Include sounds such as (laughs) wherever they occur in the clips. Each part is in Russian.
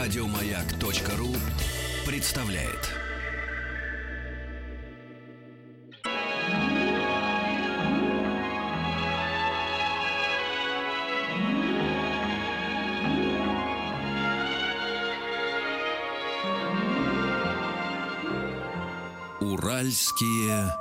Радиомаяк.ру представляет. Уральские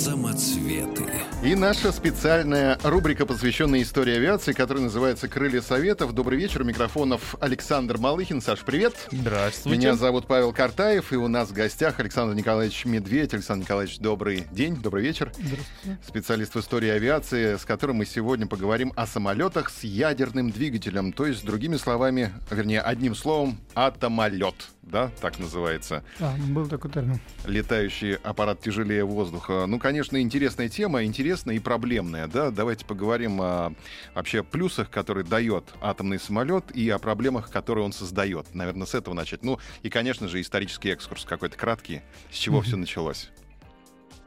самоцветы. И наша специальная рубрика, посвященная истории авиации, которая называется «Крылья Советов». Добрый вечер. У микрофонов Александр Малыхин. Саш, привет. Здравствуйте. Меня зовут Павел Картаев, и у нас в гостях Александр Николаевич Медведь. Александр Николаевич, добрый день, добрый вечер. Здравствуйте. Специалист в истории авиации, с которым мы сегодня поговорим о самолетах с ядерным двигателем. То есть, другими словами, вернее, одним словом, атомолет. Да, так называется. Да, был такой термин. Летающий аппарат тяжелее воздуха. Ну, конечно, интересная тема, интересная и проблемная. Да? Давайте поговорим о вообще плюсах, которые дает атомный самолет, и о проблемах, которые он создает. Наверное, с этого начать. Ну, и, конечно же, исторический экскурс какой-то краткий. С чего все началось?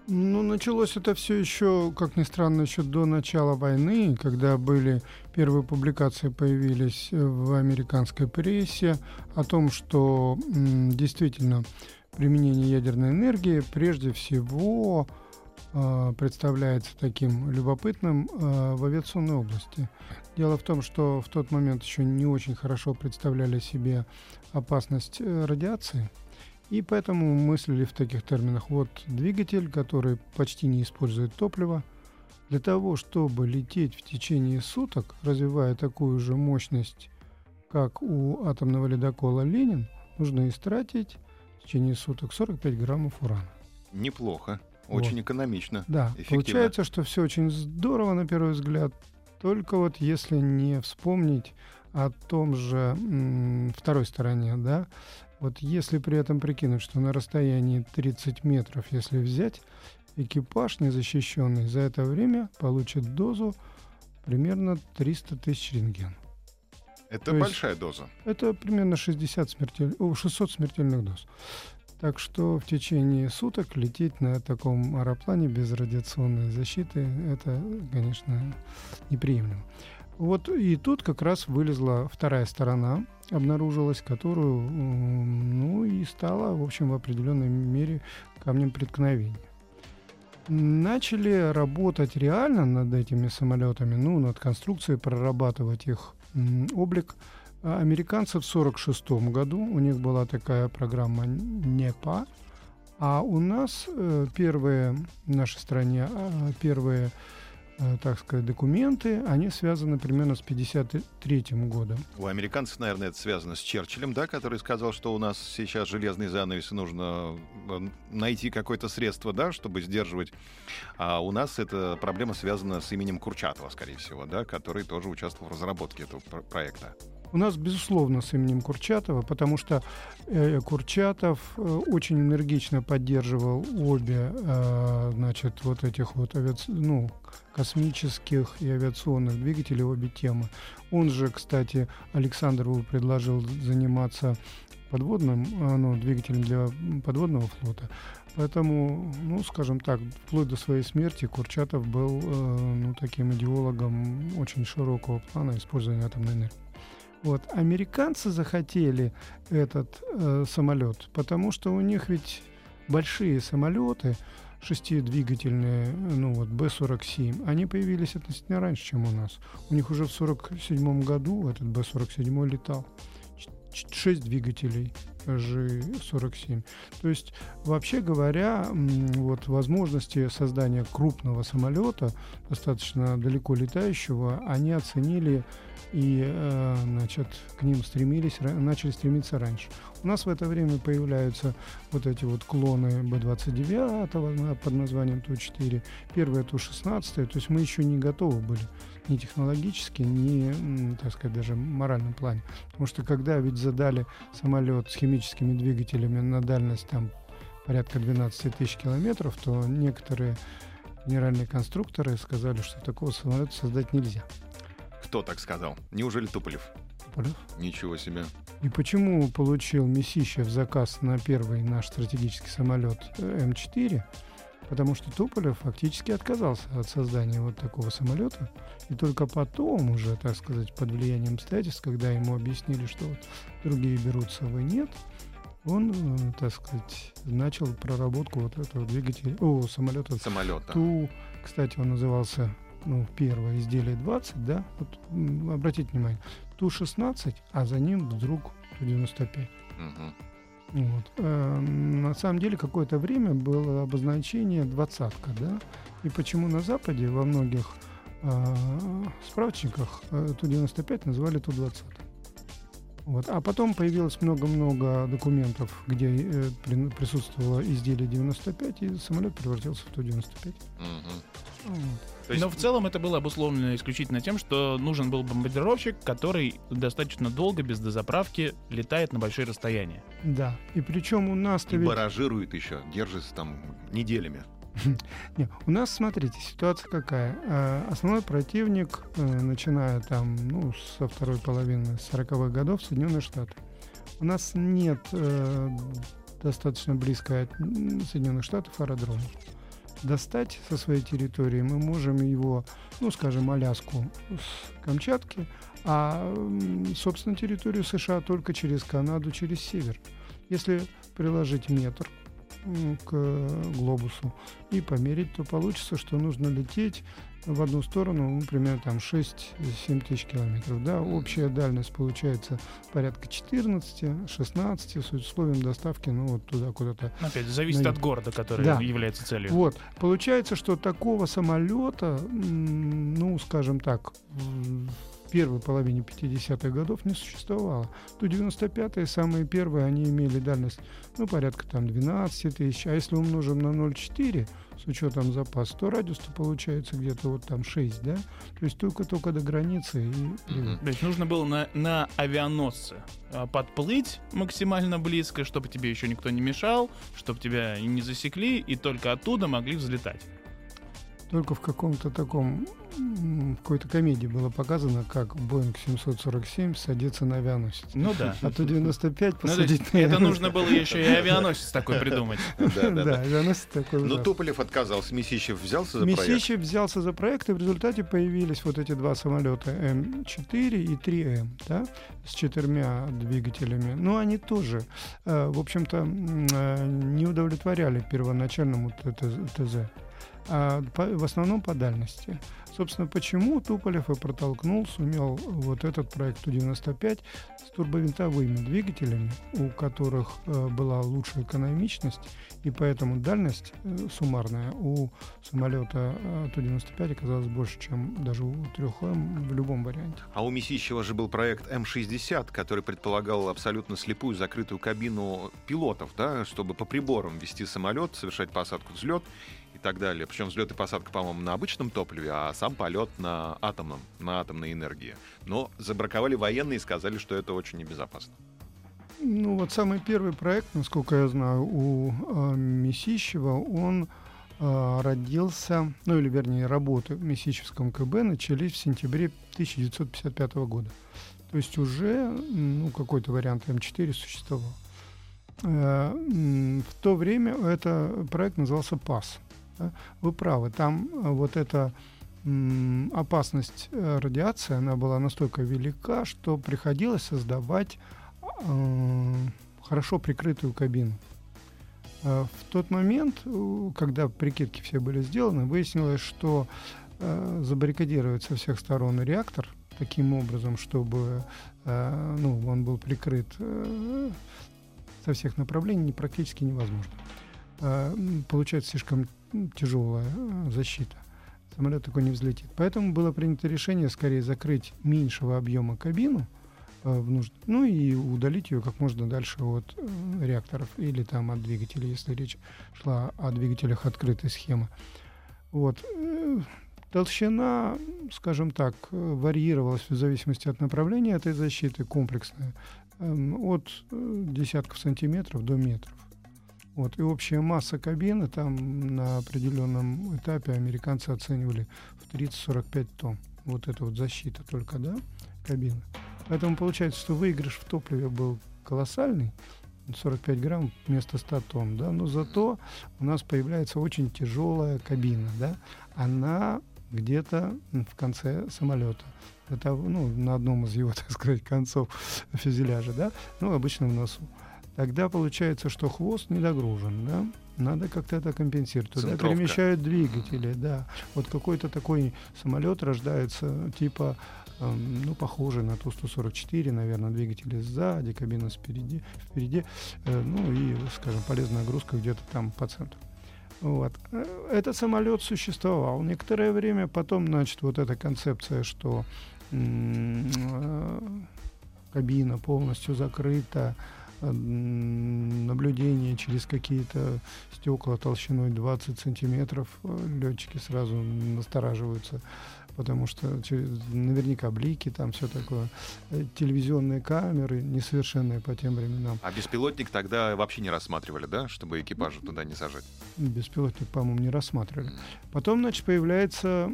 Ну, началось это все еще, как ни странно, еще до начала войны, когда были первые публикации появились э, в американской прессе о том, что м, действительно применение ядерной энергии прежде всего представляется таким любопытным э, в авиационной области. Дело в том, что в тот момент еще не очень хорошо представляли себе опасность э, радиации. И поэтому мыслили в таких терминах. Вот двигатель, который почти не использует топливо, для того, чтобы лететь в течение суток, развивая такую же мощность, как у атомного ледокола «Ленин», нужно истратить в течение суток 45 граммов урана. Неплохо. Очень Вот. экономично. Да, Эффективно. получается, что все очень здорово на первый взгляд, только вот если не вспомнить о том же второй стороне, да, вот если при этом прикинуть, что на расстоянии 30 метров, если взять, экипаж незащищенный за это время получит дозу примерно 300 тысяч рентген. Это то большая доза. Это примерно 60 смертель... о, 600 смертельных доз. Так что в течение суток лететь на таком аэроплане без радиационной защиты, это, конечно, неприемлемо. Вот и тут как раз вылезла вторая сторона, обнаружилась, которую, ну и стала, в общем, в определенной мере камнем преткновения. Начали работать реально над этими самолетами, ну, над конструкцией, прорабатывать их облик Американцы в 1946 году, у них была такая программа НЕПА, а у нас э, первые в нашей стране а, первые, э, так сказать, документы, они связаны примерно с 1953 годом. У американцев, наверное, это связано с Черчиллем, да, который сказал, что у нас сейчас железный занавес, и нужно э, найти какое-то средство, да, чтобы сдерживать. А у нас эта проблема связана с именем Курчатова, скорее всего, да, который тоже участвовал в разработке этого про- проекта. У нас, безусловно, с именем Курчатова, потому что э, Курчатов э, очень энергично поддерживал обе, э, значит, вот этих вот авиаци- ну, космических и авиационных двигателей, обе темы. Он же, кстати, Александрову предложил заниматься подводным, э, ну, двигателем для подводного флота. Поэтому, ну, скажем так, вплоть до своей смерти Курчатов был, э, ну, таким идеологом очень широкого плана использования атомной энергии. Вот. Американцы захотели этот э, самолет, потому что у них ведь большие самолеты, шестидвигательные, ну вот Б-47, они появились относительно раньше, чем у нас. У них уже в 47 году этот Б-47 летал. Ч- ч- Шесть двигателей G47. То есть, вообще говоря, вот возможности создания крупного самолета, достаточно далеко летающего, они оценили и э, значит, к ним стремились, начали стремиться раньше. У нас в это время появляются вот эти вот клоны Б-29 на- под названием Ту-4, первые Ту-16, то есть мы еще не готовы были ни технологически, ни, так сказать, даже моральном плане. Потому что когда ведь задали самолет с химическими двигателями на дальность там порядка 12 тысяч километров, то некоторые генеральные конструкторы сказали, что такого самолета создать нельзя. Кто так сказал? Неужели Туполев? Туполев. Ничего себе. И почему получил Месищев заказ на первый наш стратегический самолет э, М4? Потому что Туполев фактически отказался от создания вот такого самолета. И только потом уже, так сказать, под влиянием обстоятельств, когда ему объяснили, что вот другие берутся, вы нет, он, э, так сказать, начал проработку вот этого двигателя, о, самолета. Самолета. Ту, кстати, он назывался, ну, первое изделие 20, да, вот обратите внимание, Ту-16, а за ним вдруг Ту-95. Угу. Вот. Э, на самом деле какое-то время было обозначение двадцатка, да, и почему на Западе во многих э, справочниках э, Ту-95 называли Ту-20. Вот. А потом появилось много-много документов, где э, при, присутствовало изделие 95, и самолет превратился в Ту-95. Угу. Вот. Есть... Но в целом это было обусловлено исключительно тем, что нужен был бомбардировщик, который достаточно долго, без дозаправки, летает на большие расстояния. Да, и причем у нас... И ведь... баражирует еще, держится там неделями. (laughs) Не, у нас, смотрите, ситуация какая. Э, основной противник, э, начиная там, ну, со второй половины 40-х годов, Соединенные Штаты. У нас нет э, достаточно близко от Соединенных Штатов аэродрома. Достать со своей территории мы можем его, ну, скажем, Аляску с Камчатки, а, собственно, территорию США только через Канаду, через север. Если приложить метр к глобусу и померить, то получится, что нужно лететь в одну сторону, ну, примерно там 6-7 тысяч километров. Да, общая дальность получается порядка 14-16 с условием доставки, ну, вот туда куда-то. Опять, зависит на... от города, который да. является целью. Вот. Получается, что такого самолета, ну, скажем так, первой половине 50-х годов не существовало. То 95-е, самые первые, они имели дальность, ну, порядка там 12 тысяч. А если умножим на 0,4 с учетом запаса, то радиус-то получается где-то вот там 6, да? То есть только-только до границы. И... Mm-hmm. То есть нужно было на, на авианосце а, подплыть максимально близко, чтобы тебе еще никто не мешал, чтобы тебя не засекли, и только оттуда могли взлетать только в каком-то таком в какой-то комедии было показано, как Боинг 747 садится на авианосец. Ну да. А то 95 ну, посадить ну, на Это нужно было еще и авианосец такой придумать. (laughs) Да, да, авианосец такой. Но Туполев отказался, Месищев взялся за проект? Месищев взялся за проект, и в результате появились вот эти два самолета М4 и 3М, да, с четырьмя двигателями. Но они тоже, э, в общем-то, э, не удовлетворяли первоначальному ТЗ в основном по дальности. Собственно, почему Туполев и протолкнул, сумел вот этот проект Ту-95 с турбовинтовыми двигателями, у которых э, была лучшая экономичность, и поэтому дальность э, суммарная у самолета э, Ту-95 оказалась больше, чем даже у 3М в любом варианте. А у Месищева же был проект М-60, который предполагал абсолютно слепую закрытую кабину пилотов, да, чтобы по приборам вести самолет, совершать посадку-взлет так далее. Причем взлет и посадка, по-моему, на обычном топливе, а сам полет на атомном, на атомной энергии. Но забраковали военные и сказали, что это очень небезопасно. Ну вот самый первый проект, насколько я знаю, у э, Месищева, он э, родился, ну или вернее работы в Месищевском КБ начались в сентябре 1955 года. То есть уже ну, какой-то вариант М4 существовал. Э, в то время это проект назывался ПАС. Вы правы, там э, вот эта опасность э, радиации, она была настолько велика, что приходилось создавать э, хорошо прикрытую кабину. В тот момент, когда прикидки все были сделаны, выяснилось, что забаррикадировать со всех сторон реактор таким образом, чтобы ну, он был прикрыт со всех направлений, практически невозможно. Получается слишком тяжелая э, защита. Самолет такой не взлетит. Поэтому было принято решение скорее закрыть меньшего объема кабину, э, ну и удалить ее как можно дальше от э, реакторов или там от двигателей, если речь шла о двигателях открытой схемы. Вот. Толщина, скажем так, варьировалась в зависимости от направления этой защиты, комплексная, эм, от десятков сантиметров до метров. Вот, и общая масса кабины там на определенном этапе американцы оценивали в 30-45 тонн. Вот это вот защита только, да, кабины. Поэтому получается, что выигрыш в топливе был колоссальный, 45 грамм вместо 100 тонн, да, но зато у нас появляется очень тяжелая кабина, да, она где-то в конце самолета. Это, ну, на одном из его, (laughs) так сказать, концов фюзеляжа, да, ну, обычно в носу. Тогда получается, что хвост не догружен, да, надо как-то это компенсировать. Туда Центровка. перемещают двигатели, да. Вот какой-то такой самолет рождается, типа, эм, ну, похожий на Ту-144, наверное, двигатели сзади, кабина спереди, впереди, э, ну, и, скажем, полезная нагрузка где-то там по центру. Вот. Э, Этот самолет существовал некоторое время, потом, значит, вот эта концепция, что м, э, кабина полностью закрыта, наблюдение через какие-то стекла толщиной 20 сантиметров, э, летчики сразу настораживаются, потому что через- наверняка блики, там все такое, Э, телевизионные камеры, несовершенные по тем временам. А беспилотник тогда вообще не рассматривали, да, чтобы экипажу туда не сажать? Беспилотник, по-моему, не рассматривали. Потом, значит, появляется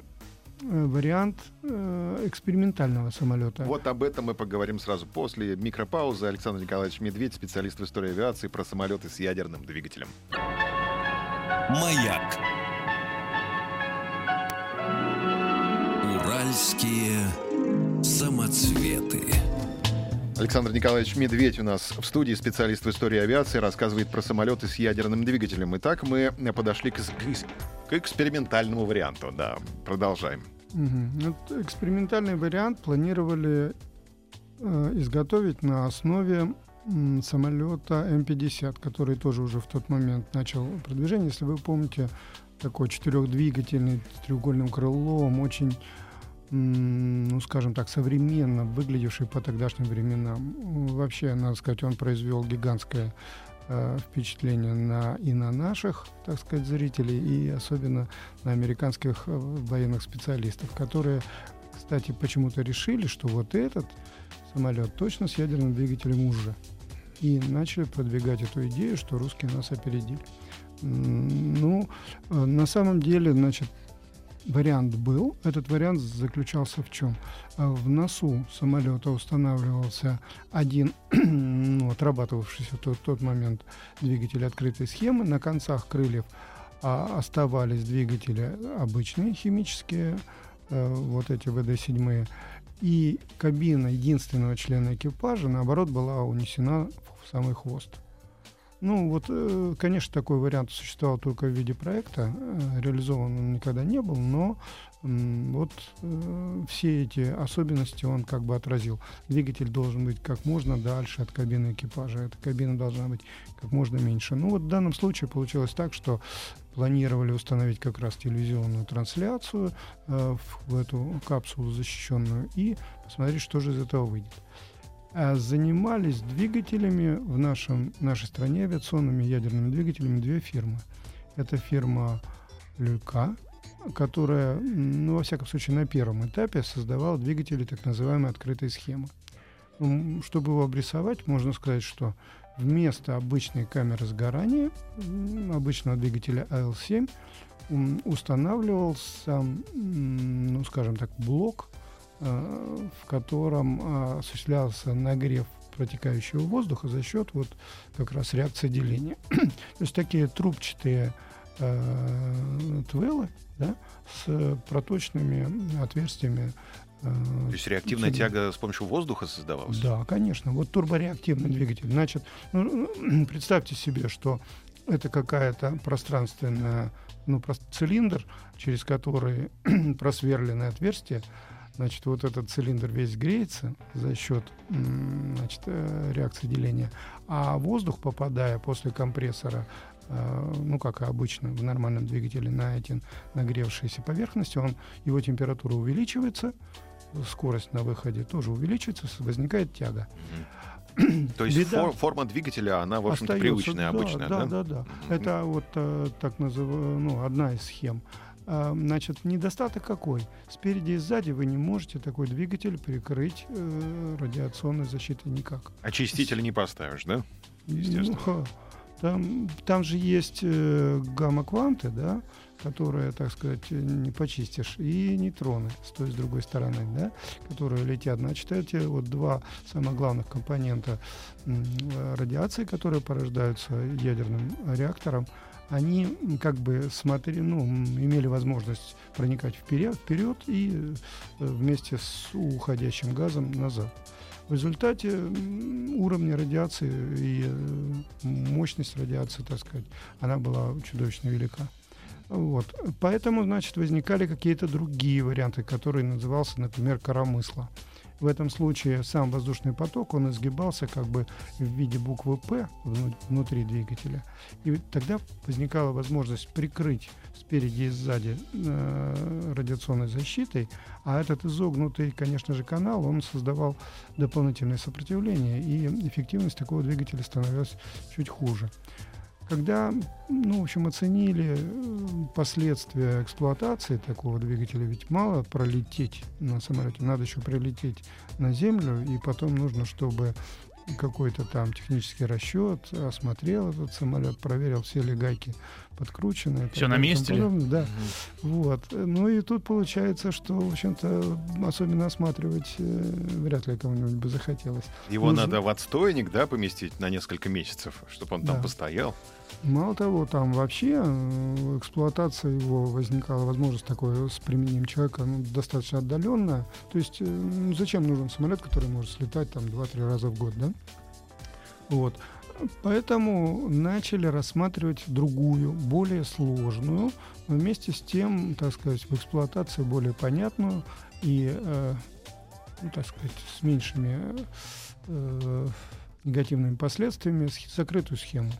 вариант э, экспериментального самолета. Вот об этом мы поговорим сразу после микропаузы. Александр Николаевич Медведь, специалист в истории авиации, про самолеты с ядерным двигателем. Маяк. Уральские самоцветы. Александр Николаевич Медведь у нас в студии, специалист в истории авиации, рассказывает про самолеты с ядерным двигателем. Итак, мы подошли к, к экспериментальному варианту. Да, продолжаем. Мгм. Вот экспериментальный вариант планировали э, изготовить на основе самолета М-50, который тоже уже в тот момент начал продвижение. Если вы помните, такой четырехдвигательный треугольным крылом, очень, ну скажем так, современно выглядевший по тогдашним временам. Вообще, надо сказать, он произвел гигантское э, впечатление на, и на наших, так сказать, зрителей, и особенно на американских э, военных специалистов, которые, кстати, почему-то решили, что вот этот самолет точно с ядерным двигателем уже. И начали продвигать эту идею, что русские нас опередили. Ну, э, на самом деле, значит, вариант был. Этот вариант заключался в чем? Э, В носу самолета устанавливался один, (clears throat) ну, отрабатывавшийся в тот, тот момент двигатель открытой схемы. На концах крыльев а, оставались двигатели обычные, химические, э, вот эти ВД-7. И кабина единственного члена экипажа, наоборот, была унесена в самый хвост. Ну, вот, э, конечно, такой вариант существовал только в виде проекта, э, реализован он никогда не был, но вот э, все эти особенности он как бы отразил. Двигатель должен быть как можно дальше от кабины экипажа, эта кабина должна быть как можно меньше. Ну, вот в данном случае получилось так, что планировали установить как раз телевизионную трансляцию в эту капсулу защищенную и посмотреть, что же из этого выйдет. А занимались двигателями в нашем, нашей стране авиационными ядерными двигателями две фирмы. Это фирма Люлька, которая, ну, во всяком случае, на первом этапе создавала двигатели так называемой открытой схемы. Чтобы его обрисовать, можно сказать, что вместо обычной камеры сгорания, обычного двигателя АЛ-7, м, устанавливался, ну, скажем так, блок, в котором э, осуществлялся нагрев протекающего воздуха за счет вот как раз реакции деления. (clears throat) То есть такие трубчатые э, твелы да, с проточными отверстиями. э, То есть реактивная тяга с помощью воздуха создавалась? да, конечно. Вот турбореактивный двигатель. Значит, (clears throat) ну, представьте себе, что это какая-то пространственная, ну, цилиндр, через который (clears throat) просверленное отверстие. Значит, вот этот цилиндр весь греется за счет значит, э, реакции деления. А воздух, попадая после компрессора, э, ну, как и обычно в нормальном двигателе, на эти нагревшиеся поверхности, он, его температура увеличивается, скорость на выходе тоже увеличивается, возникает тяга. То есть Беда. фор- форма двигателя, она, в общем-то, привычная, да, обычная, да? да? Да, да. Это вот э, так называемая, ну, одна из схем. Значит, недостаток какой? Спереди и сзади вы не можете такой двигатель прикрыть э, радиационной защитой никак. Очиститель не поставишь, да? Естественно. Ну, там, там же есть э, гамма-кванты, да, которые, так сказать, не почистишь, и нейтроны с той и с другой стороны, да, которые летят. Значит, эти вот два самых главных компонента радиации, которые порождаются ядерным реактором, они как бы смотри, ну, имели возможность проникать вперед, вперед и э, вместе с уходящим газом назад. В результате уровня радиации и э, мощность радиации, так сказать, она была чудовищно велика. Вот. Поэтому, значит, возникали какие-то другие варианты, которые назывался, например, коромысло. В этом случае сам воздушный поток, он изгибался как бы в виде буквы «П» внутри двигателя. И тогда возникала возможность прикрыть спереди и сзади э, радиационной защитой, а этот изогнутый, конечно же, канал, он создавал дополнительное сопротивление, и эффективность такого двигателя становилась чуть хуже. Когда, ну, в общем, оценили э, последствия эксплуатации такого двигателя, ведь мало пролететь на самолете, надо еще прилететь на Землю, и потом нужно, чтобы какой-то там технический расчет осмотрел этот самолет, проверил, все ли гайки подкручены. Все на месте ли? Да. Угу. Вот. Ну и тут получается, что, в общем-то, особенно осматривать э, вряд ли кому-нибудь бы захотелось. Его Нужно... надо в отстойник, да, поместить на несколько месяцев, чтобы он да. там постоял. Мало того, там вообще э, эксплуатация его возникала, возможность такой с применением человека ну, достаточно отдаленная. То есть э, ну, зачем нужен самолет, который может слетать там 2-3 раза в год, да? Вот. Поэтому начали рассматривать другую, более сложную, но вместе с тем, так сказать, в эксплуатации более понятную и, э, ну, так сказать, с меньшими э, негативными последствиями закрытую схему.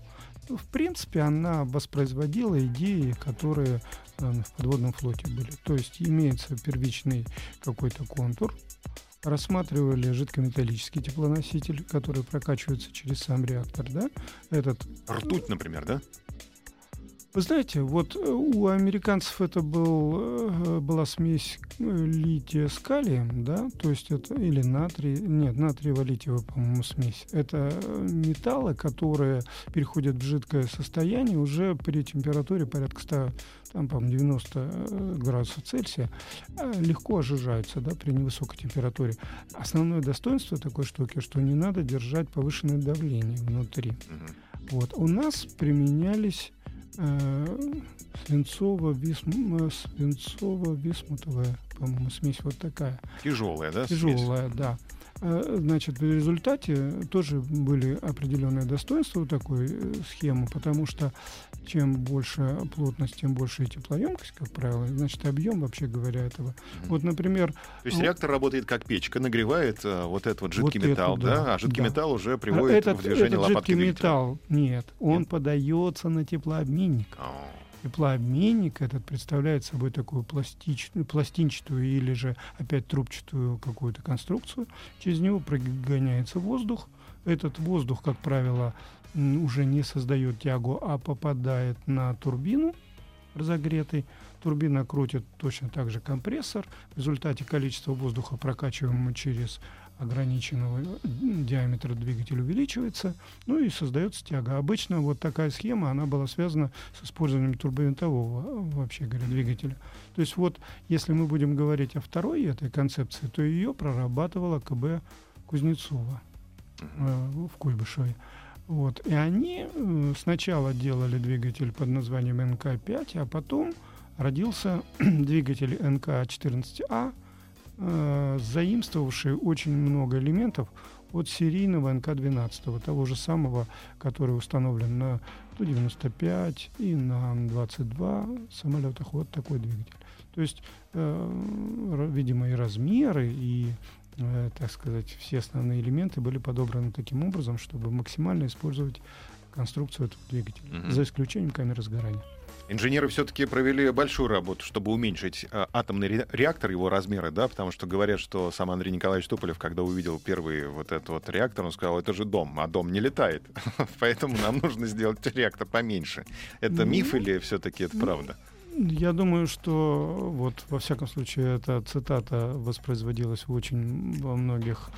В принципе, она воспроизводила идеи, которые э, в подводном флоте были. То есть имеется первичный какой-то контур, рассматривали жидкометаллический теплоноситель, который прокачивается через сам реактор, да? Этот... Ртуть, например, да? Вы знаете, вот э, у американцев это был, э, была смесь э, лития с калием, да, то есть это или натрий, нет, натриево-литиевая, по-моему, смесь. Это металлы, которые переходят в жидкое состояние уже при температуре порядка 100, там, по-моему, 90 градусов Цельсия, легко ожижаются, да, при невысокой температуре. Основное достоинство такой штуки, что не надо держать повышенное давление внутри. Вот. У нас применялись э, свинцово-висмутовая, свинцово по-моему, смесь вот такая. Тяжелая, да? Тяжелая, смесь? да. Э, значит, в результате тоже были определенные достоинства у такой э, схемы, потому что чем больше плотность, тем больше и теплоемкость, как правило, значит, объем, вообще говоря, этого. Mm-hmm. Вот, например... То есть реактор работает как печка, нагревает а, вот этот вот жидкий вот металл, это, да, да, а жидкий да. металл уже приводит этот, в движение этот лопатки жидкий металл, нет, он нет? подается на теплообменник. Oh. Теплообменник этот представляет собой такую пластичную, пластинчатую или же опять трубчатую какую-то конструкцию. Через него прогоняется воздух. Этот воздух, как правило, уже не создает тягу, а попадает на турбину разогретый. Турбина крутит точно так же компрессор. В результате количество воздуха, прокачиваемого через ограниченного диаметра двигателя увеличивается, ну и создается тяга. Обычно вот такая схема, она была связана с использованием турбовинтового, вообще говоря, двигателя. То есть вот, если мы будем говорить о второй этой концепции, то ее прорабатывала КБ Кузнецова э, в Куйбышеве. Вот. И они сначала делали двигатель под названием НК-5, а потом родился (clears throat) двигатель НК-14А, э, заимствовавший очень много элементов от серийного НК-12, того же самого, который установлен на Ту-95 и на Ан-22 самолетах. Вот такой двигатель. То есть, э, видимо, и размеры, и Э, так сказать, все основные элементы были подобраны таким образом, чтобы максимально использовать конструкцию этого двигателя, угу. за исключением камеры сгорания. Инженеры все-таки провели большую работу, чтобы уменьшить э, атомный реактор, его размеры, да, потому что говорят, что сам Андрей Николаевич Туполев, когда увидел первый вот этот вот реактор, он сказал, это же дом, а дом не летает, (laughs) поэтому нам нужно сделать реактор поменьше. Это ну, миф или все-таки это ну, правда? Я думаю, что вот во всяком случае эта цитата воспроизводилась в очень во многих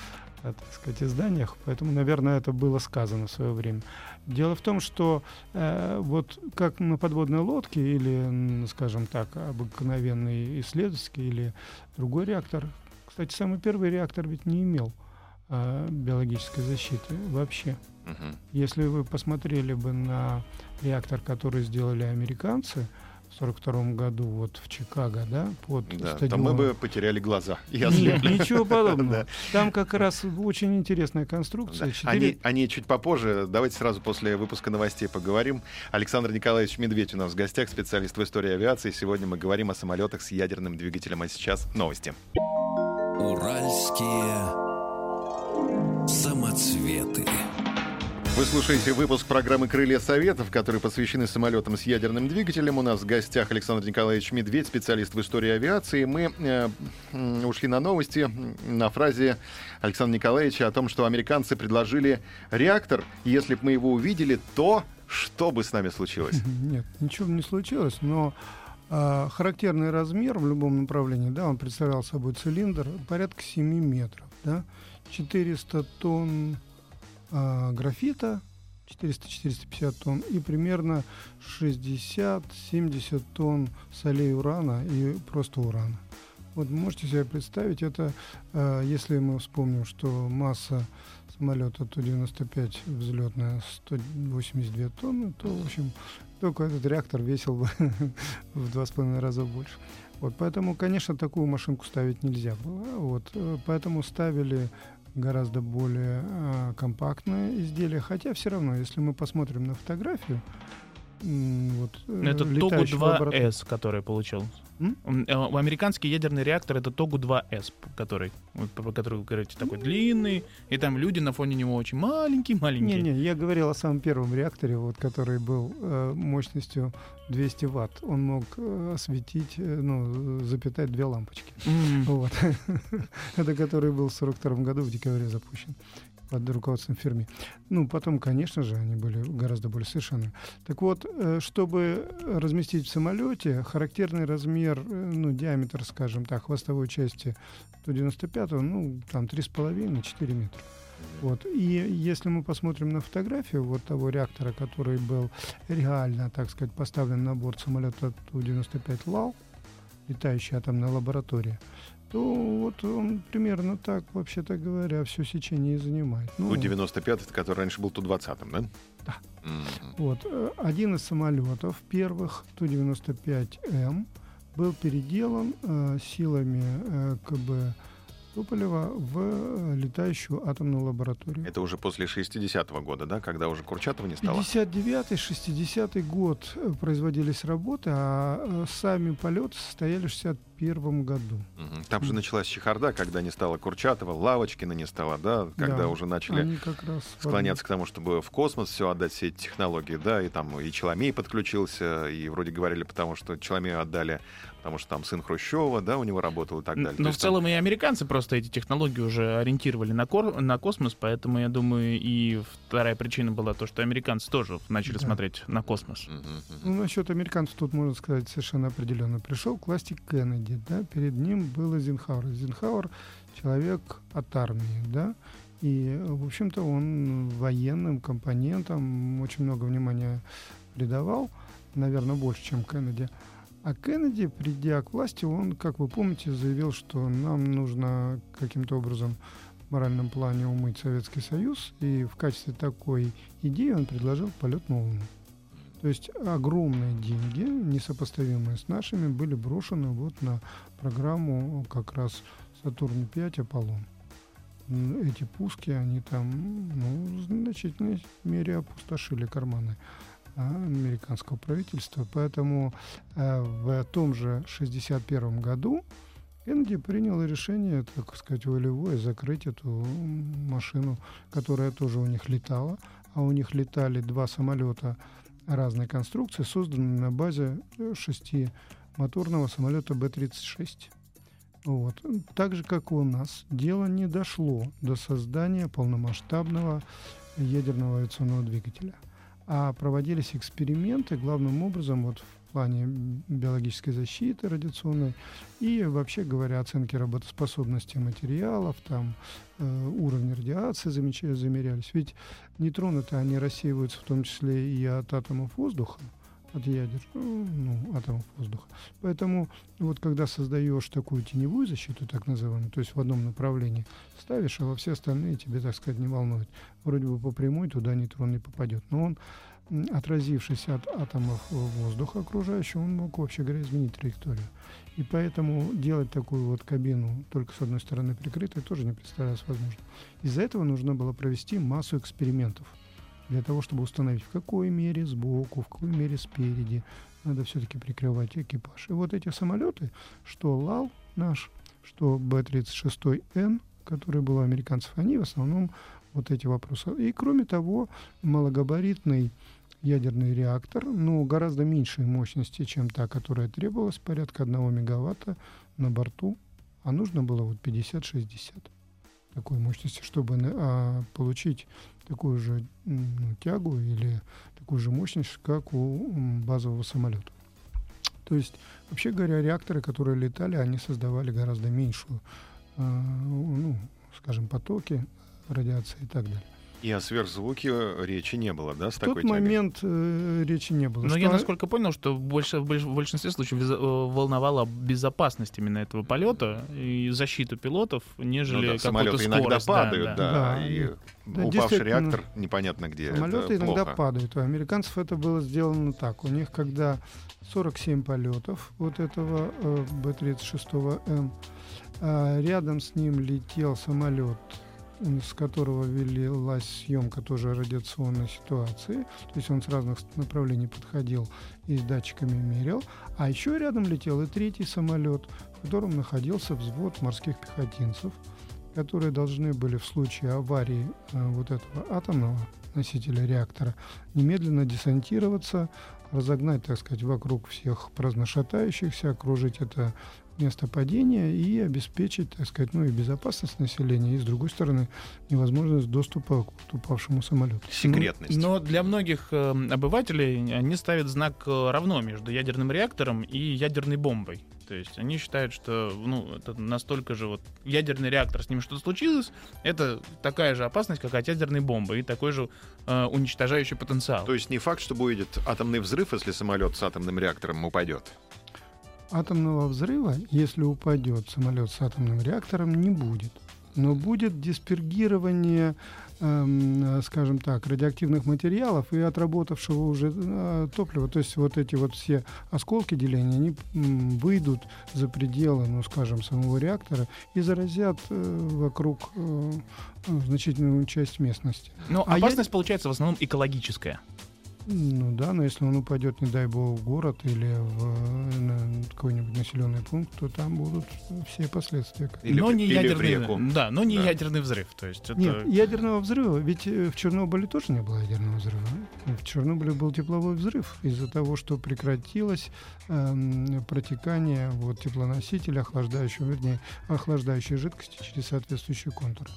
так сказать, изданиях, поэтому, наверное, это было сказано в свое время. Дело в том, что э, вот как на подводной лодке или, скажем так, обыкновенный исследовательский или другой реактор, кстати, самый первый реактор ведь не имел э, биологической защиты вообще. Мгм. Если вы посмотрели бы на реактор, который сделали американцы в 42 году вот в Чикаго, да, под Да, стадионом. там мы бы потеряли глаза. и Нет, ничего подобного. (laughs) Да. Там как раз очень интересная конструкция. Да. Они, они чуть попозже. Давайте сразу после выпуска новостей поговорим. Александр Николаевич Медведь у нас в гостях, специалист в истории авиации. Сегодня мы говорим о самолетах с ядерным двигателем. А сейчас новости. Уральские самоцветы. Вы слушаете выпуск программы «Крылья Советов», которые посвящены самолетам с ядерным двигателем. У нас в гостях Александр Николаевич Медведь, специалист в истории авиации. Мы э, ушли на новости на фразе Александра Николаевича о том, что американцы предложили реактор. Если бы мы его увидели, то что бы с нами случилось? (laughs) Нет, ничего не случилось, но а, характерный размер в любом направлении, да, он представлял собой цилиндр порядка 7 метров, да, 400 тонн а, графита, 400-450 тонн и примерно 60-70 тонн солей урана и просто урана. Вот можете себе представить, это, а, если мы вспомним, что масса самолета Ту-95 взлетная 182 тонны, то, в общем, только этот реактор весил бы (laughs) в два с половиной раза больше. Вот, поэтому, конечно, такую машинку ставить нельзя было. Вот, э, поэтому ставили гораздо более а, компактное изделие. Хотя все равно, если мы посмотрим на фотографию, вот, э, Это летающей лаборатории- Тогу-2С, который получил. М? Э, Американский ядерный реактор это Тогу-2С, который, про который вы говорите, такой длинный, и там люди на фоне него очень маленькие-маленькие. Не-не, я говорил о самом первом реакторе, вот, который был э, мощностью 200 ватт. Он мог э, осветить, э, ну, запитать две лампочки. М. Вот. (laughs) Это который был в 42 году в декабре запущен под руководством Ферми. Ну, потом, конечно же, они были гораздо более совершенны. Так вот, э, чтобы разместить в самолете, характерный размер, э, ну, диаметр, скажем так, хвостовой части 195, ну, там 3,5-4 метра. Вот. И если мы посмотрим на фотографию вот того реактора, который был реально, так сказать, поставлен на борт самолета Ту-95 ЛАУ, летающая атомная лаборатория, то вот он примерно так, вообще-то говоря, все сечение и занимает. Ну, Ту-95, это который раньше был Ту-20, да? Да. Мгм. Вот. э, Один из самолетов первых Ту-95М был переделан э, силами э, КБ Туполева в э, летающую атомную лабораторию. Это уже после 60-го года, да, когда уже Курчатова не стало? 59-60 год э, производились работы, а сами полеты состояли в 61 году. Мгм. Там же началась чехарда, когда не стало Курчатова, Лавочкина не стало, да, когда Да. уже начали Они как раз склоняться к тому, чтобы в космос все отдать, все эти технологии, да, и там и Челомей подключился, и вроде говорили, потому что Челомею отдали, потому что там сын Хрущева, да, у него работал и так далее. То Но в есть там- целом и американцы просто эти технологии уже ориентировали на, кор- на космос, поэтому я думаю, и вторая причина была то, что американцы тоже начали Да. смотреть на космос. Ну, насчет американцев тут можно сказать совершенно определенно. Пришел к власти Кеннеди, да, перед ним был Эйзенхауэр. Эйзенхауэр человек от армии, да, и, в общем-то, он военным компонентам очень много внимания придавал, наверное, больше, чем Кеннеди. А Кеннеди, придя к власти, он, как вы помните, заявил, что нам нужно каким-то образом в моральном плане умыть Советский Союз, и в качестве такой идеи он предложил полет на Луну. То есть огромные деньги, несопоставимые с нашими, были брошены вот на программу как раз Сатурн-5 Аполлон. Эти пуски, они там ну, в значительной мере опустошили карманы а, американского правительства. Поэтому э, в том же 61 году Кеннеди принял решение, так сказать, волевое закрыть эту машину, которая тоже у них летала. А у них летали два самолета разной конструкции, созданные на базе э, шестимоторного самолета Б-36. Вот. Так же, как и у нас, дело не дошло до создания полномасштабного ядерного авиационного двигателя. А проводились эксперименты, главным образом, вот плане биологической защиты радиационной и вообще говоря оценки работоспособности материалов, там э, уровни радиации замерялись. Ведь нейтроны-то они рассеиваются в том числе и от атомов воздуха, от ядер, ну, ну, атомов воздуха. Поэтому вот когда создаешь такую теневую защиту, так называемую, то есть в одном направлении ставишь, а во все остальные тебе, так сказать, не волнует. Вроде бы по прямой туда нейтрон не попадет, но он отразившись от атомов воздуха окружающего, он мог, вообще говоря, изменить траекторию. И поэтому делать такую вот кабину только с одной стороны прикрытой тоже не представлялось возможным. Из-за этого нужно было провести массу экспериментов для того, чтобы установить, в какой мере сбоку, в какой мере спереди надо все-таки прикрывать экипаж. И вот эти самолеты, что ЛАЛ наш, что Б-36Н, который был у американцев, они в основном вот эти вопросы. И кроме того, малогабаритный ядерный реактор, но гораздо меньшей мощности, чем та, которая требовалась, порядка 1 мегаватта на борту, а нужно было вот 50-60 такой мощности, чтобы а, получить такую же ну, тягу или такую же мощность, как у базового самолета. То есть, вообще говоря, реакторы, которые летали, они создавали гораздо меньшую, э, ну, скажем, потоки радиации и так далее. И о сверхзвуке речи не было, да, с в такой тот момент э, речи не было. Но Что- я насколько понял, что больше, в больш- в большинстве случаев э, волновала безопасность именно этого полета и защиту пилотов, Ну нежели да, какую-то самолеты иногда скорость. Да, падают, да. да, Да, и да, упавший реактор непонятно где. Самолеты иногда плохо. падают. У американцев это было сделано так. У них, когда 47 полетов вот этого э, Б-36М, а рядом с ним летел самолет, с которого велилась съемка тоже радиационной ситуации. То есть он с разных направлений подходил и с датчиками мерил. А еще рядом летел и третий самолет, в котором находился взвод морских пехотинцев, которые должны были в случае аварии э, вот этого атомного носителя реактора немедленно десантироваться, разогнать, так сказать, вокруг всех праздно шатающихся, окружить это место падения и обеспечить, так сказать, ну и безопасность населения, и, с другой стороны, невозможность доступа к упавшему самолету. Секретность. Но для многих э, обывателей они ставят знак э, равно между ядерным реактором и ядерной бомбой. То есть они считают, что ну, это настолько же вот ядерный реактор, с ним что-то случилось, это такая же опасность, как от ядерной бомбы, и такой же э, уничтожающий потенциал. То есть не факт, что будет атомный взрыв, если самолет с атомным реактором упадет. Атомного взрыва, если упадет самолет с атомным реактором, не будет. Но будет диспергирование, эм, скажем так, радиоактивных материалов и отработавшего уже э, топлива. То есть вот эти вот все осколки деления, они м, выйдут за пределы, ну, скажем, самого реактора и заразят э, вокруг э, э, значительную часть местности. Но а я- опасность получается в основном экологическая. Ну да, но если он упадет, не дай бог, в город или в на какой-нибудь населенный пункт, то там будут все последствия. Или но в- не или в ядерный, реку. да, но не Да. ядерный взрыв. То есть это Нет, ядерного взрыва, ведь э, в Чернобыле тоже не было ядерного взрыва. В Чернобыле был тепловой взрыв из-за того, что прекратилось эм, протекание вот, теплоносителя, охлаждающего, вернее, охлаждающей жидкости через соответствующий контур.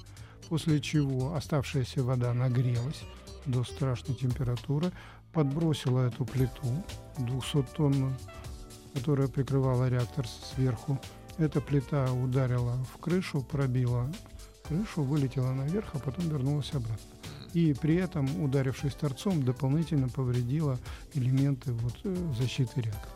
После чего оставшаяся вода нагрелась до страшной температуры, подбросила эту плиту 200-тонную, которая прикрывала реактор сверху. Эта плита ударила в крышу, пробила крышу, вылетела наверх, а потом вернулась обратно. И при этом, ударившись торцом, дополнительно повредила элементы вот, э, защиты реактора.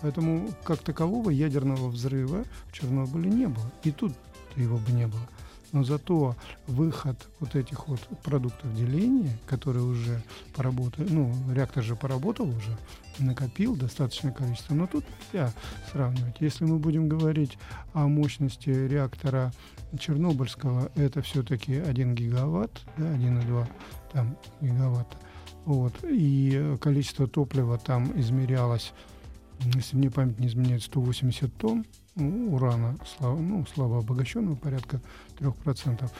Поэтому, как такового, ядерного взрыва в Чернобыле не было. И тут его бы не было. Но зато выход вот этих вот продуктов деления, которые уже поработали, ну, реактор же поработал уже, накопил достаточное количество. Но тут нельзя сравнивать. Если мы будем говорить о мощности реактора Чернобыльского, это все-таки 1 гигаватт, да, 1,2 там, гигаватта. Вот. И количество топлива там измерялось, если мне память не изменяет, 180 тонн урана, слабо, ну, слабо обогащенного, порядка 3%.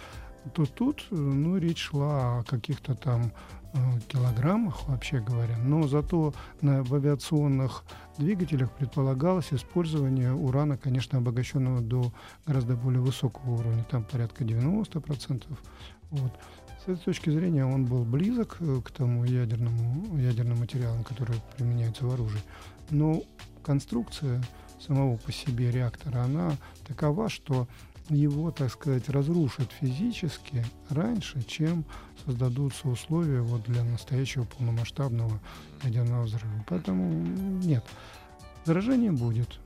то тут э, ну, речь шла о каких-то там э, килограммах, вообще говоря. Но зато на, в авиационных двигателях предполагалось использование урана, конечно, обогащенного до гораздо более высокого уровня, там порядка 90%. Вот. С этой точки зрения он был близок э, к тому ядерному, ядерным материалам, которые применяются в оружии. Но конструкция самого по себе реактора, она такова, что его, так сказать, разрушат физически раньше, чем создадутся условия вот для настоящего полномасштабного ядерного взрыва. Поэтому нет, заражение будет.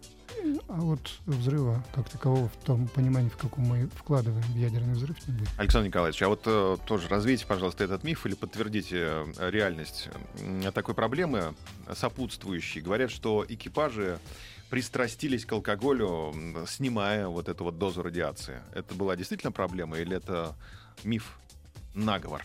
А вот взрыва как такового в том понимании, в каком мы вкладываем в ядерный взрыв, не будет. Александр Николаевич, а вот э, тоже развейте, пожалуйста, этот миф или подтвердите э, реальность такой проблемы сопутствующей. Говорят, что экипажи пристрастились к алкоголю, снимая вот эту вот дозу радиации. Это была действительно проблема или это миф, наговор?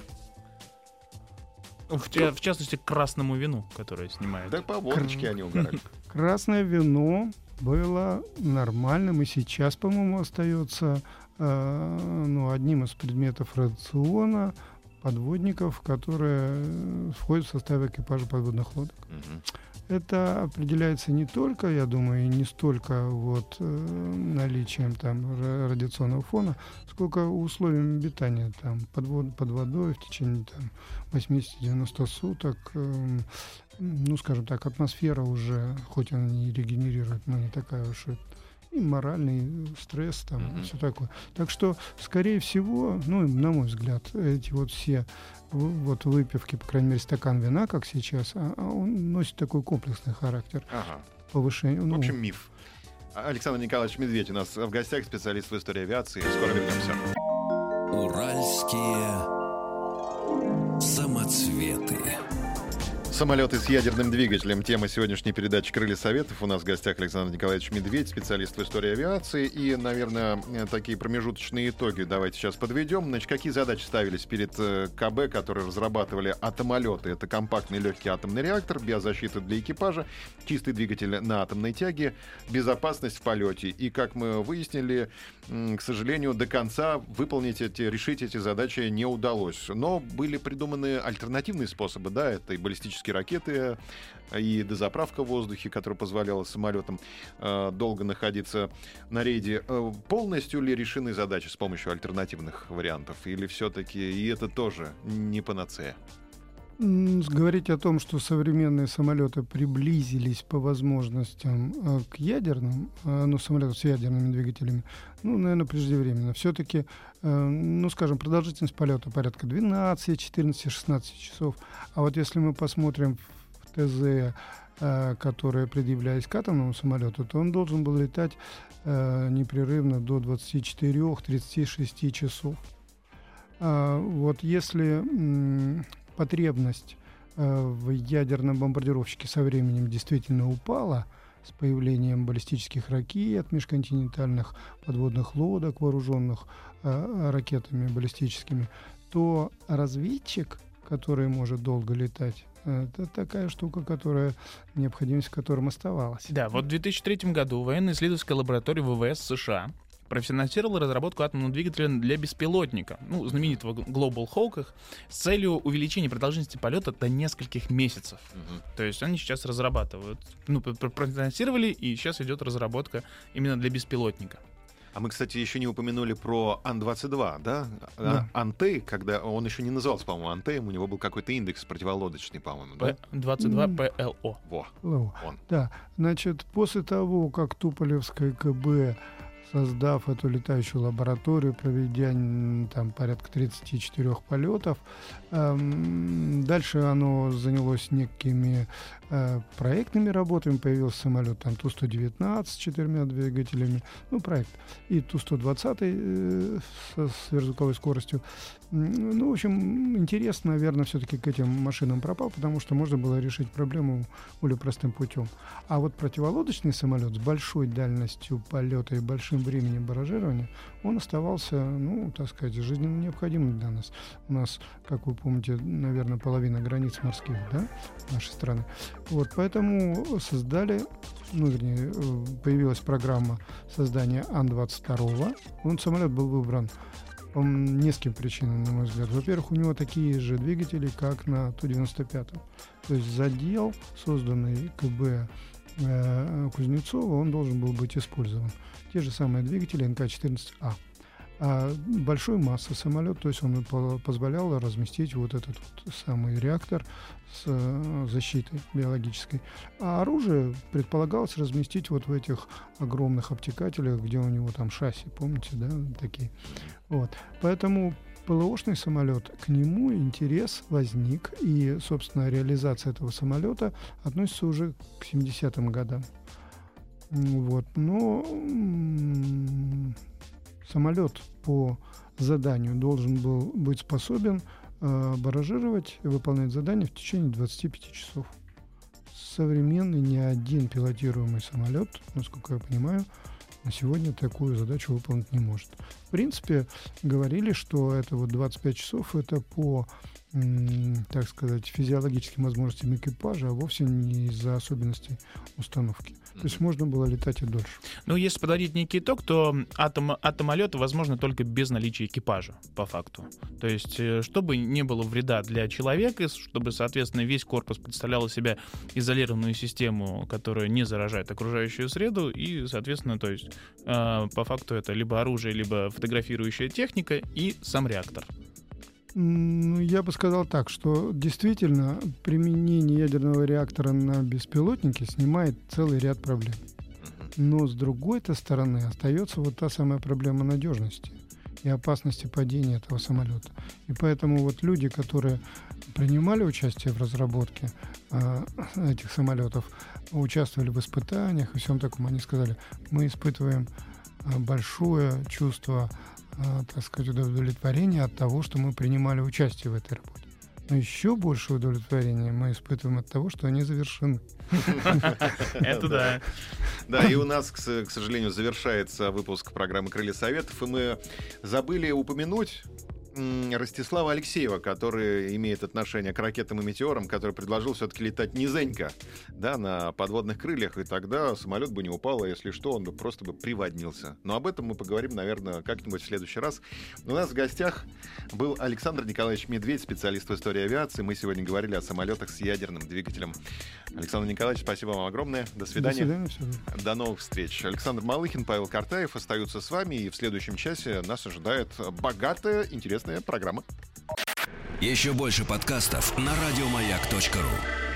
В, в частности, к красному вину, которое снимает. Да по водочке они угорали. (laughs) Красное вино было нормальным и сейчас, по-моему, остается э, ну, одним из предметов рациона подводников, которые входят в состав экипажа подводных лодок. Мгм. Это определяется не только, я думаю, не столько вот э, наличием там ра- радиационного фона, сколько условиями обитания там под, вод- под водой в течение там 80-90 суток. эм, ну, скажем так, атмосфера уже, хоть она не регенерирует, но не такая уж и и моральный стресс там, Мгм. все такое. Так что, скорее всего, ну, на мой взгляд, эти вот все в- вот выпивки, по крайней мере, стакан вина, как сейчас, а- а он носит такой комплексный характер Ага. повышения. В ну, общем, миф. Александр Николаевич Медведь у нас в гостях, специалист в истории авиации. Скоро вернемся. Уральские самоцветы. Самолеты с ядерным двигателем. Тема сегодняшней передачи «Крылья Советов». У нас в гостях Александр Николаевич Медведь, специалист в истории авиации. И, наверное, э, такие промежуточные итоги давайте сейчас подведем. Значит, какие задачи ставились перед э, КБ, которые разрабатывали атомолеты? Это компактный легкий атомный реактор, биозащита для экипажа, чистый двигатель на атомной тяге, безопасность в полете. И, как мы выяснили, к сожалению, до конца выполнить эти, решить эти задачи не удалось. Но были придуманы альтернативные способы, да, это и баллистические ракеты, и дозаправка в воздухе, которая позволяла самолетам э, долго находиться на рейде. Э, полностью ли решены задачи с помощью альтернативных вариантов? Или все-таки и это тоже не панацея? Говорить о том, что современные самолеты приблизились по возможностям э, к ядерным, э, ну, самолетам с ядерными двигателями, ну, наверное, преждевременно. Все-таки, ну, скажем, продолжительность полета порядка 12, 14, 16 часов. А вот если мы посмотрим в ТЗ, э, которые предъявлялись к атомному самолету, то он должен был летать э, непрерывно до 24-36 часов. А, Вот если потребность э, в ядерном бомбардировщике со временем действительно упала с появлением баллистических ракет, межконтинентальных подводных лодок, вооруженных э, ракетами баллистическими, то разведчик, который может долго летать, э, это такая штука, которая необходимость в котором оставалась. Да, вот в 2003 году военно-исследовательская лаборатория ВВС США профинансировала разработку атомного двигателя для беспилотника, ну, знаменитого Global Hawk, с целью увеличения продолжительности полета до нескольких месяцев. То есть они сейчас разрабатывают, ну, пр- пр- профинансировали, и сейчас идет разработка именно для беспилотника. А мы, кстати, еще не упомянули про Ан-22, да? Да. А- Антей, когда он еще не назывался, по-моему, Антеем, у него был какой-то индекс противолодочный, по-моему, да? П-22 М. ПЛО. Во, О, он. Да, значит, после того, как Туполевское КБ, создав эту летающую лабораторию, проведя там порядка 34 полетов, эм, дальше оно занялось некими проектными работами, появился самолет там Ту-119 с четырьмя двигателями, ну, проект, и Ту-120 э, со сверхзвуковой скоростью. Ну, в общем, интерес, наверное, все-таки к этим машинам пропал, потому что можно было решить проблему более простым путем. А вот противолодочный самолет с большой дальностью полета и большим временем баражирования, он оставался, ну, так сказать, жизненно необходимым для нас. У нас, как вы помните, наверное, половина границ морских, да, нашей страны. Вот, поэтому создали, ну, вернее, э, появилась программа создания Ан-22. Он самолет был выбран Он нескольким причинам, на мой взгляд. Во-первых, у него такие же двигатели, как на Ту-95. То есть задел, созданный КБ э, Кузнецова, он должен был быть использован. Те же самые двигатели НК-14А. А большой массы самолет, то есть он позволял разместить вот этот вот самый реактор с э, защитой биологической. А оружие предполагалось разместить вот в этих огромных обтекателях, где у него там шасси, помните, да, такие. Вот. Поэтому ПЛОшный самолет, к нему интерес возник, и, собственно, реализация этого самолета относится уже к 70-м годам. Вот. Но самолет по заданию должен был быть способен э, баражировать и выполнять задание в течение 25 часов. Современный ни один пилотируемый самолет, насколько я понимаю, на сегодня такую задачу выполнить не может. В принципе, говорили, что это вот 25 часов это по так сказать, физиологическим возможностям экипажа, а вовсе не из-за особенностей установки. То есть можно было летать и дольше. Ну, если подводить некий итог, то атом, атомолет возможно только без наличия экипажа, по факту. То есть, э, чтобы не было вреда для человека, чтобы, соответственно, весь корпус представлял из себя изолированную систему, которая не заражает окружающую среду, и, соответственно, то есть, э, по факту это либо оружие, либо фотографирующая техника и сам реактор. Ну, я бы сказал так, что действительно применение ядерного реактора на беспилотнике снимает целый ряд проблем. Но с другой-то стороны остается вот та самая проблема надежности и опасности падения этого самолета. И поэтому вот люди, которые принимали участие в разработке э, этих самолетов, участвовали в испытаниях и всем таком, они сказали, мы испытываем а, большое чувство так сказать, удовлетворение от того, что мы принимали участие в этой работе. Но еще больше удовлетворения мы испытываем от того, что они завершены. Это да. Да, и у нас, к сожалению, завершается выпуск программы «Крылья Советов», и мы забыли упомянуть Ростислава Алексеева, который имеет отношение к ракетам и метеорам, который предложил все-таки летать низенько, да, на подводных крыльях, и тогда самолет бы не упал, а если что, он бы просто бы приводнился. Но об этом мы поговорим, наверное, как-нибудь в следующий раз. У нас в гостях был Александр Николаевич Медведь, специалист в истории авиации. Мы сегодня говорили о самолетах с ядерным двигателем. Александр Николаевич, спасибо вам огромное. До свидания. До свидания. До новых встреч. Александр Малыхин, Павел Картаев остаются с вами, и в следующем часе нас ожидает богатая, интересная программа. Еще больше подкастов на радиомаяк.ру